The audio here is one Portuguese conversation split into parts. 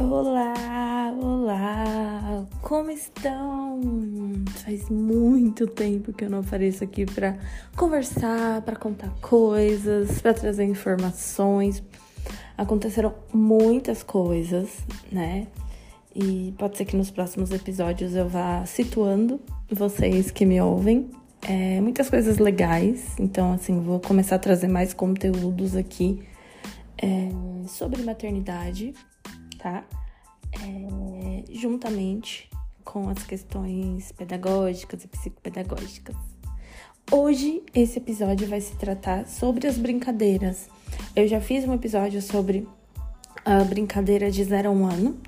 Olá, olá, como estão? Faz muito tempo que eu não apareço aqui para conversar, para contar coisas, para trazer informações. Aconteceram muitas coisas, né? E pode ser que nos próximos episódios eu vá situando vocês que me ouvem. É, muitas coisas legais, então, assim, vou começar a trazer mais conteúdos aqui é, sobre maternidade tá? É, juntamente com as questões pedagógicas e psicopedagógicas. Hoje esse episódio vai se tratar sobre as brincadeiras. Eu já fiz um episódio sobre a brincadeira de 0 a 1 um ano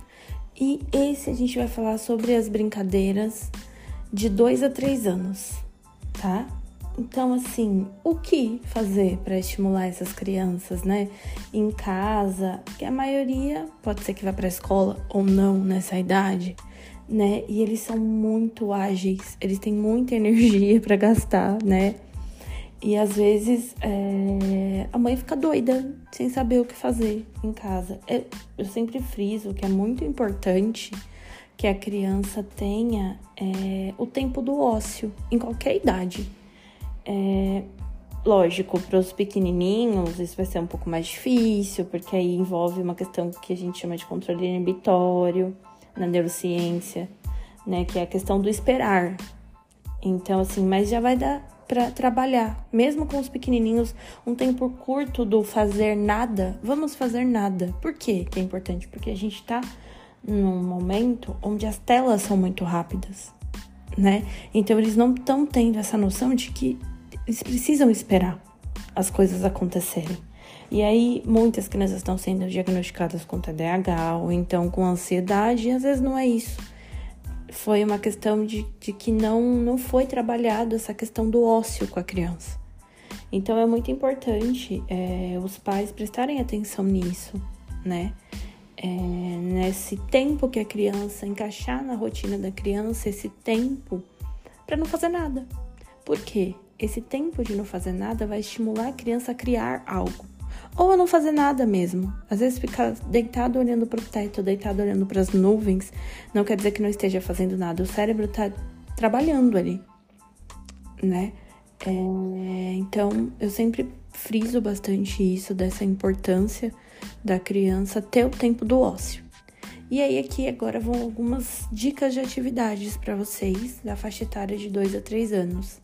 e esse a gente vai falar sobre as brincadeiras de 2 a 3 anos, tá? Então, assim, o que fazer para estimular essas crianças, né? Em casa, que a maioria pode ser que vá para a escola ou não nessa idade, né? E eles são muito ágeis, eles têm muita energia para gastar, né? E às vezes é, a mãe fica doida, sem saber o que fazer em casa. Eu, eu sempre friso que é muito importante que a criança tenha é, o tempo do ócio, em qualquer idade é, lógico, para os pequenininhos isso vai ser um pouco mais difícil, porque aí envolve uma questão que a gente chama de controle inibitório na neurociência, né, que é a questão do esperar. Então, assim, mas já vai dar para trabalhar, mesmo com os pequenininhos, um tempo curto do fazer nada, vamos fazer nada. Por quê que é importante? Porque a gente está num momento onde as telas são muito rápidas, né? Então eles não estão tendo essa noção de que eles precisam esperar as coisas acontecerem. E aí, muitas crianças estão sendo diagnosticadas com TDAH ou então com ansiedade, e às vezes não é isso. Foi uma questão de, de que não, não foi trabalhado essa questão do ócio com a criança. Então, é muito importante é, os pais prestarem atenção nisso, né? É, nesse tempo que a criança encaixar na rotina da criança, esse tempo para não fazer nada. Por quê? Esse tempo de não fazer nada vai estimular a criança a criar algo. Ou a não fazer nada mesmo. Às vezes ficar deitado olhando para o teto, deitado olhando para as nuvens, não quer dizer que não esteja fazendo nada. O cérebro está trabalhando ali, né? É, então, eu sempre friso bastante isso, dessa importância da criança ter o tempo do ócio. E aí, aqui agora vão algumas dicas de atividades para vocês da faixa etária de 2 a 3 anos.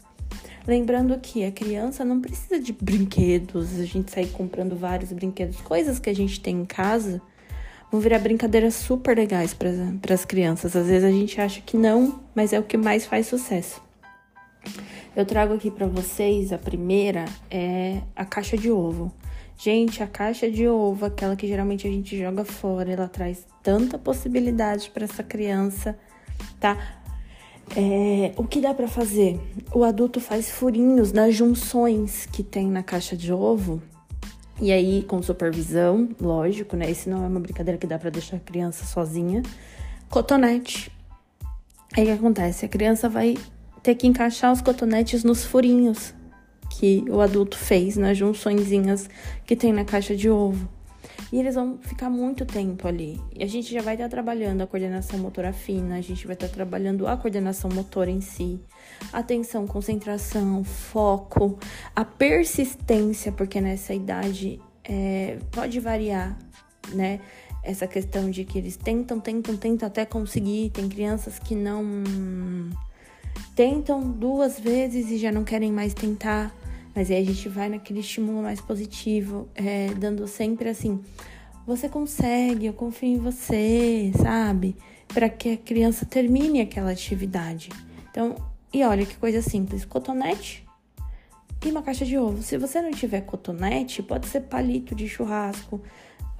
Lembrando que a criança não precisa de brinquedos, a gente sair comprando vários brinquedos, coisas que a gente tem em casa vão virar brincadeiras super legais para as crianças. Às vezes a gente acha que não, mas é o que mais faz sucesso. Eu trago aqui para vocês a primeira é a caixa de ovo. Gente, a caixa de ovo, aquela que geralmente a gente joga fora, ela traz tanta possibilidade para essa criança, tá? É, o que dá para fazer? O adulto faz furinhos nas junções que tem na caixa de ovo. E aí, com supervisão, lógico, né? Isso não é uma brincadeira que dá para deixar a criança sozinha. Cotonete. Aí o que acontece? A criança vai ter que encaixar os cotonetes nos furinhos que o adulto fez nas junçõezinhas que tem na caixa de ovo. E eles vão ficar muito tempo ali. E a gente já vai estar trabalhando a coordenação motora fina, a gente vai estar trabalhando a coordenação motora em si, atenção, concentração, foco, a persistência, porque nessa idade é, pode variar, né? Essa questão de que eles tentam, tentam, tentam até conseguir. Tem crianças que não tentam duas vezes e já não querem mais tentar. Mas aí a gente vai naquele estímulo mais positivo, é, dando sempre assim: você consegue, eu confio em você, sabe? Para que a criança termine aquela atividade. Então, e olha que coisa simples: cotonete e uma caixa de ovo. Se você não tiver cotonete, pode ser palito de churrasco,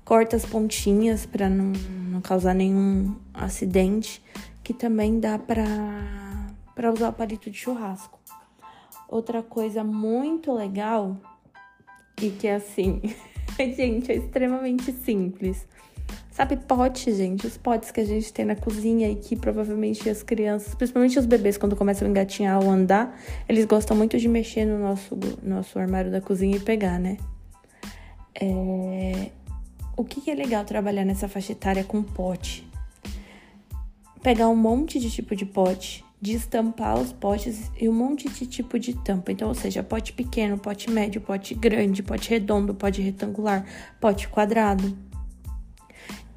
corta as pontinhas para não, não causar nenhum acidente, que também dá para usar o palito de churrasco. Outra coisa muito legal e que é assim, gente, é extremamente simples. Sabe pote, gente? Os potes que a gente tem na cozinha e que provavelmente as crianças, principalmente os bebês, quando começam a engatinhar ou andar, eles gostam muito de mexer no nosso, nosso armário da cozinha e pegar, né? É... o que, é legal trabalhar nessa faixa etária com pote? Pegar um monte de tipo de pote, destampar os potes e um monte de tipo de tampa. Então, ou seja, pote pequeno, pote médio, pote grande, pote redondo, pote retangular, pote quadrado.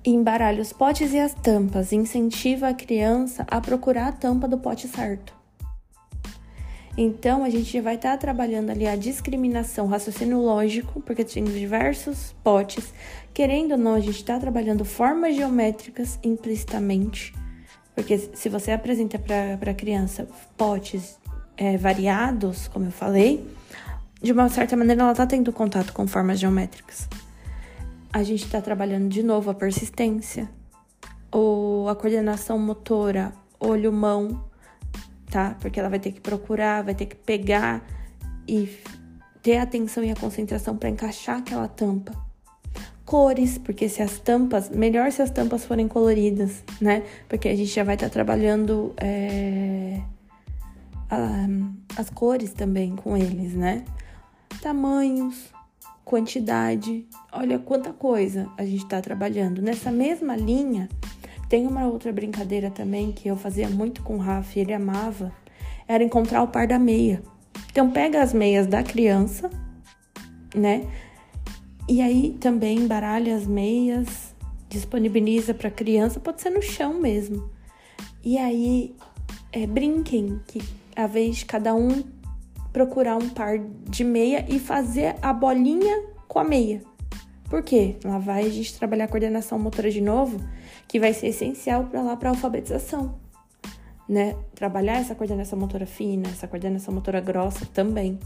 Embaralha os potes e as tampas, incentiva a criança a procurar a tampa do pote certo. Então, a gente vai estar tá trabalhando ali a discriminação, raciocínio lógico, porque tem diversos potes. Querendo ou não, a gente está trabalhando formas geométricas implicitamente, porque se você apresenta para a criança potes é, variados, como eu falei, de uma certa maneira ela está tendo contato com formas geométricas a gente está trabalhando de novo a persistência, ou a coordenação motora, olho-mão, tá? Porque ela vai ter que procurar, vai ter que pegar e ter a atenção e a concentração para encaixar aquela tampa. Cores, porque se as tampas, melhor se as tampas forem coloridas, né? Porque a gente já vai estar tá trabalhando é, a, as cores também com eles, né? Tamanhos, quantidade. Olha quanta coisa a gente está trabalhando. Nessa mesma linha, tem uma outra brincadeira também que eu fazia muito com o Rafa e ele amava, era encontrar o par da meia. Então pega as meias da criança, né? E aí também embaralha as meias, disponibiliza para criança, pode ser no chão mesmo. E aí é, brinquem que a vez de cada um procurar um par de meia e fazer a bolinha com a meia. Por quê? Lá vai a gente trabalhar a coordenação motora de novo, que vai ser essencial para lá para alfabetização, né? Trabalhar essa coordenação motora fina, essa coordenação motora grossa também.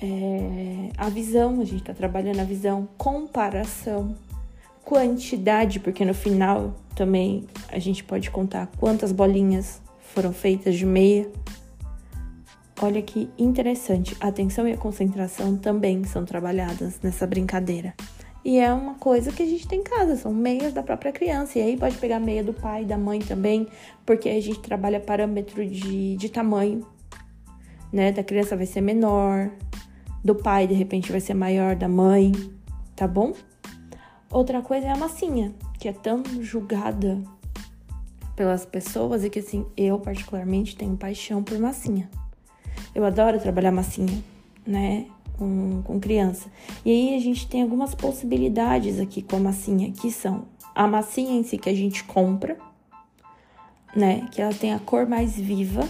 É, a visão, a gente está trabalhando a visão, comparação, quantidade, porque no final também a gente pode contar quantas bolinhas foram feitas de meia. Olha que interessante, a atenção e a concentração também são trabalhadas nessa brincadeira. E é uma coisa que a gente tem em casa, são meias da própria criança. E aí pode pegar meia do pai, da mãe também, porque a gente trabalha parâmetro de, de tamanho, né? Da criança vai ser menor, do pai de repente vai ser maior, da mãe, tá bom? Outra coisa é a massinha, que é tão julgada pelas pessoas e que assim, eu particularmente tenho paixão por massinha. Eu adoro trabalhar massinha, né? Com, com criança. E aí a gente tem algumas possibilidades aqui com a massinha, que são a massinha em si que a gente compra, né? Que ela tem a cor mais viva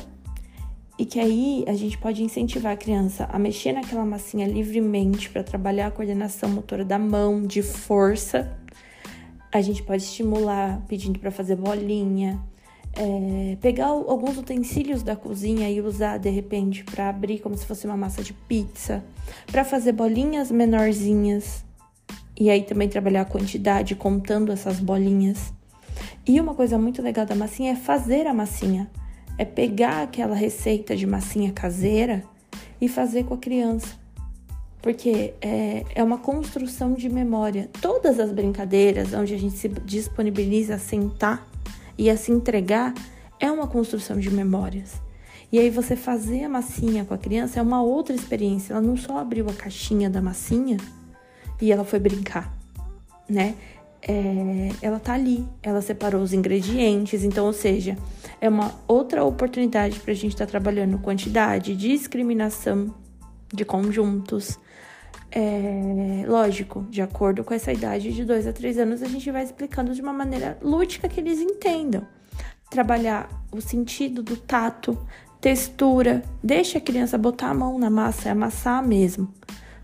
e que aí a gente pode incentivar a criança a mexer naquela massinha livremente para trabalhar a coordenação motora da mão, de força. A gente pode estimular pedindo para fazer bolinha, é, pegar alguns utensílios da cozinha e usar de repente para abrir como se fosse uma massa de pizza, para fazer bolinhas menorzinhas e aí também trabalhar a quantidade contando essas bolinhas. E uma coisa muito legal da massinha é fazer a massinha, é pegar aquela receita de massinha caseira e fazer com a criança. Porque é, é uma construção de memória. Todas as brincadeiras onde a gente se disponibiliza a sentar e a se entregar é uma construção de memórias. E aí você fazer a massinha com a criança é uma outra experiência. Ela não só abriu a caixinha da massinha e ela foi brincar, né? É, ela tá ali, ela separou os ingredientes, então, ou seja, é uma outra oportunidade para a gente estar tá trabalhando quantidade, discriminação de conjuntos. É, lógico, de acordo com essa idade de 2 a 3 anos, a gente vai explicando de uma maneira lúdica que eles entendam. Trabalhar o sentido do tato, textura, deixa a criança botar a mão na massa e amassar mesmo,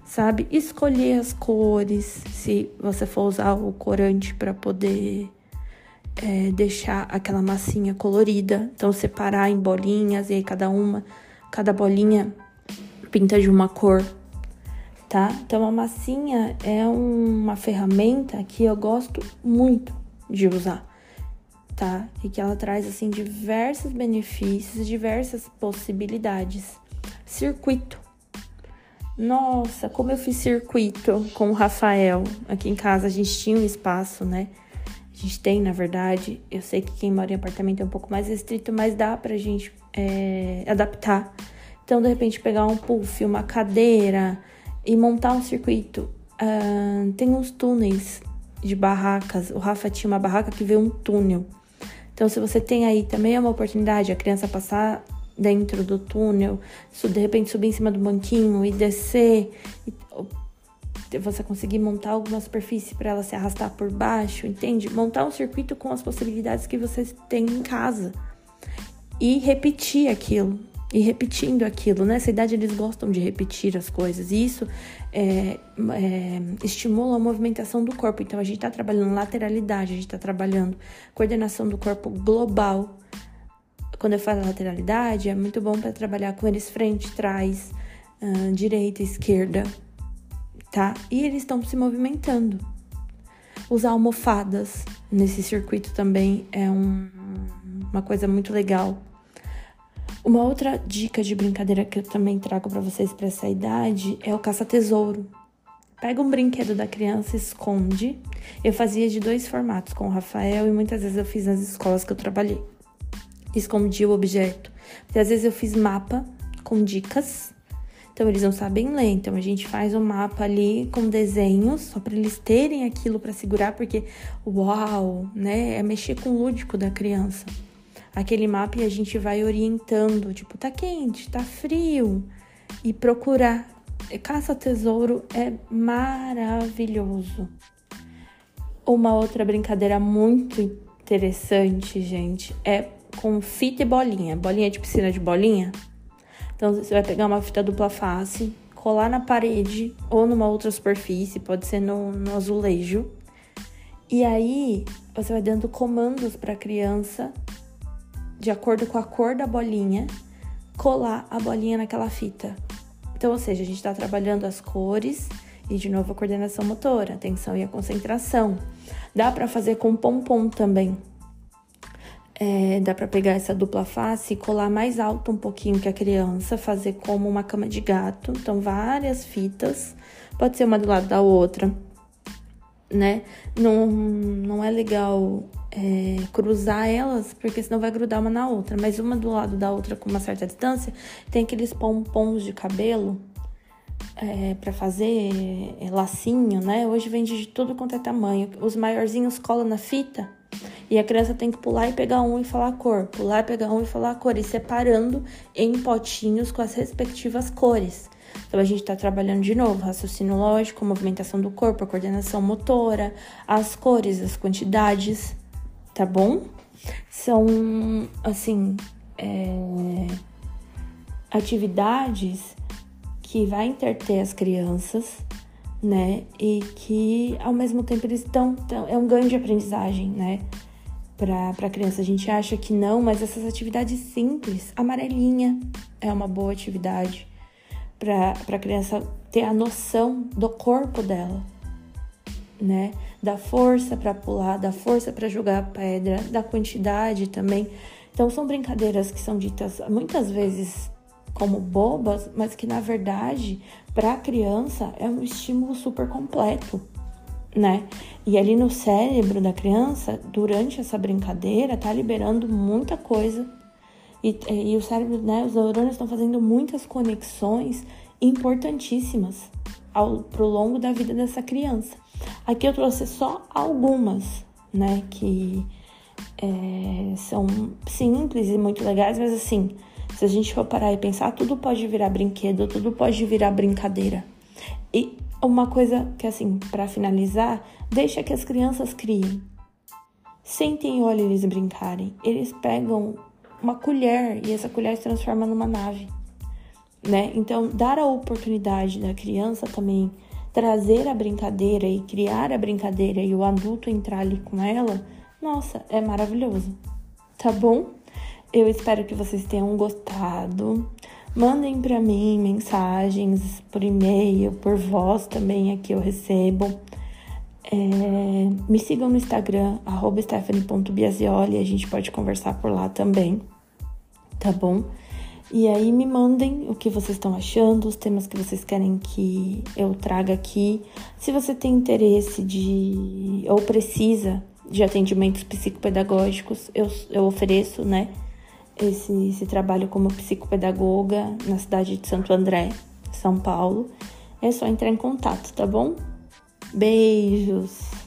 sabe? Escolher as cores, se você for usar o corante para poder é, deixar aquela massinha colorida. Então, separar em bolinhas e aí cada uma, cada bolinha pinta de uma cor tá? Então a massinha é uma ferramenta que eu gosto muito de usar, tá? E que ela traz assim diversos benefícios, diversas possibilidades. Circuito. Nossa, como eu fiz circuito com o Rafael. Aqui em casa a gente tinha um espaço, né? A gente tem, na verdade. Eu sei que quem mora em apartamento é um pouco mais restrito, mas dá pra gente é, adaptar. Então, de repente, pegar um puff, uma cadeira, e montar um circuito. Uh, tem uns túneis de barracas. O Rafa tinha uma barraca que veio um túnel. Então, se você tem aí também é uma oportunidade a criança passar dentro do túnel, de repente subir em cima do banquinho e descer, você conseguir montar alguma superfície para ela se arrastar por baixo, entende? Montar um circuito com as possibilidades que você tem em casa e repetir aquilo e repetindo aquilo. Nessa idade eles gostam de repetir as coisas e isso é, é, estimula a movimentação do corpo. Então a gente está trabalhando lateralidade, a gente está trabalhando coordenação do corpo global. Quando eu falo lateralidade, é muito bom para trabalhar com eles frente, trás, uh, direita, esquerda, tá? E eles estão se movimentando. Usar almofadas nesse circuito também é um, uma coisa muito legal uma outra dica de brincadeira que eu também trago para vocês para essa idade é o caça-tesouro. Pega um brinquedo da criança, esconde. Eu fazia de dois formatos com o Rafael e muitas vezes eu fiz nas escolas que eu trabalhei. Escondi o objeto. E às vezes eu fiz mapa com dicas. Então eles não sabem ler, então a gente faz o um mapa ali com desenhos, só para eles terem aquilo para segurar, porque uau, né? É mexer com o lúdico da criança aquele mapa e a gente vai orientando, tipo, tá quente, tá frio, e procurar. Caça-tesouro é maravilhoso. Uma outra brincadeira muito interessante, gente, é com fita e bolinha. Bolinha de piscina de bolinha. Então você vai pegar uma fita dupla face, colar na parede ou numa outra superfície, pode ser no, no azulejo. E aí você vai dando comandos para a criança de acordo com a cor da bolinha, colar a bolinha naquela fita. Então, ou seja, a gente está trabalhando as cores e de novo a coordenação motora, atenção e a concentração. Dá para fazer com pompom também. É, dá para pegar essa dupla face e colar mais alto um pouquinho que a criança, fazer como uma cama de gato. Então, várias fitas, pode ser uma do lado da outra, né? Não, não é legal é, cruzar elas, porque senão vai grudar uma na outra. Mas uma do lado da outra com uma certa distância, tem aqueles pompons de cabelo é, para fazer é, lacinho, né? Hoje vende de tudo quanto é tamanho. Os maiorzinhos colam na fita e a criança tem que pular e pegar um e falar a cor, pular e pegar um e falar a cor, e separando em potinhos com as respectivas cores. Então a gente está trabalhando de novo raciocínio lógico, movimentação do corpo, a coordenação motora, as cores, as quantidades, tá bom? São, assim, é, atividades que vai interter as crianças, né? E que ao mesmo tempo eles estão. É um ganho de aprendizagem, né? Para a criança. A gente acha que não, mas essas atividades simples, amarelinha é uma boa atividade para a criança ter a noção do corpo dela, né? Da força para pular, da força para jogar a pedra, da quantidade também. Então são brincadeiras que são ditas muitas vezes como bobas, mas que na verdade para a criança é um estímulo super completo, né? E ali no cérebro da criança, durante essa brincadeira, tá liberando muita coisa. E, e o cérebro, né, os neurônios estão fazendo muitas conexões importantíssimas ao pro longo da vida dessa criança. Aqui eu trouxe só algumas, né, que é, são simples e muito legais, mas assim, se a gente for parar e pensar, tudo pode virar brinquedo, tudo pode virar brincadeira. E uma coisa que, assim, para finalizar, deixa que as crianças criem. Sentem e olhem eles brincarem. Eles pegam uma colher e essa colher se transforma numa nave, né? Então, dar a oportunidade da criança também trazer a brincadeira e criar a brincadeira e o adulto entrar ali com ela, nossa, é maravilhoso. Tá bom? Eu espero que vocês tenham gostado. Mandem para mim mensagens por e-mail, por voz também aqui eu recebo. É, me sigam no Instagram, stephanie.biasioli, a gente pode conversar por lá também, tá bom? E aí me mandem o que vocês estão achando, os temas que vocês querem que eu traga aqui. Se você tem interesse de ou precisa de atendimentos psicopedagógicos, eu, eu ofereço, né, esse, esse trabalho como psicopedagoga na cidade de Santo André, São Paulo. É só entrar em contato, tá bom? Beijos!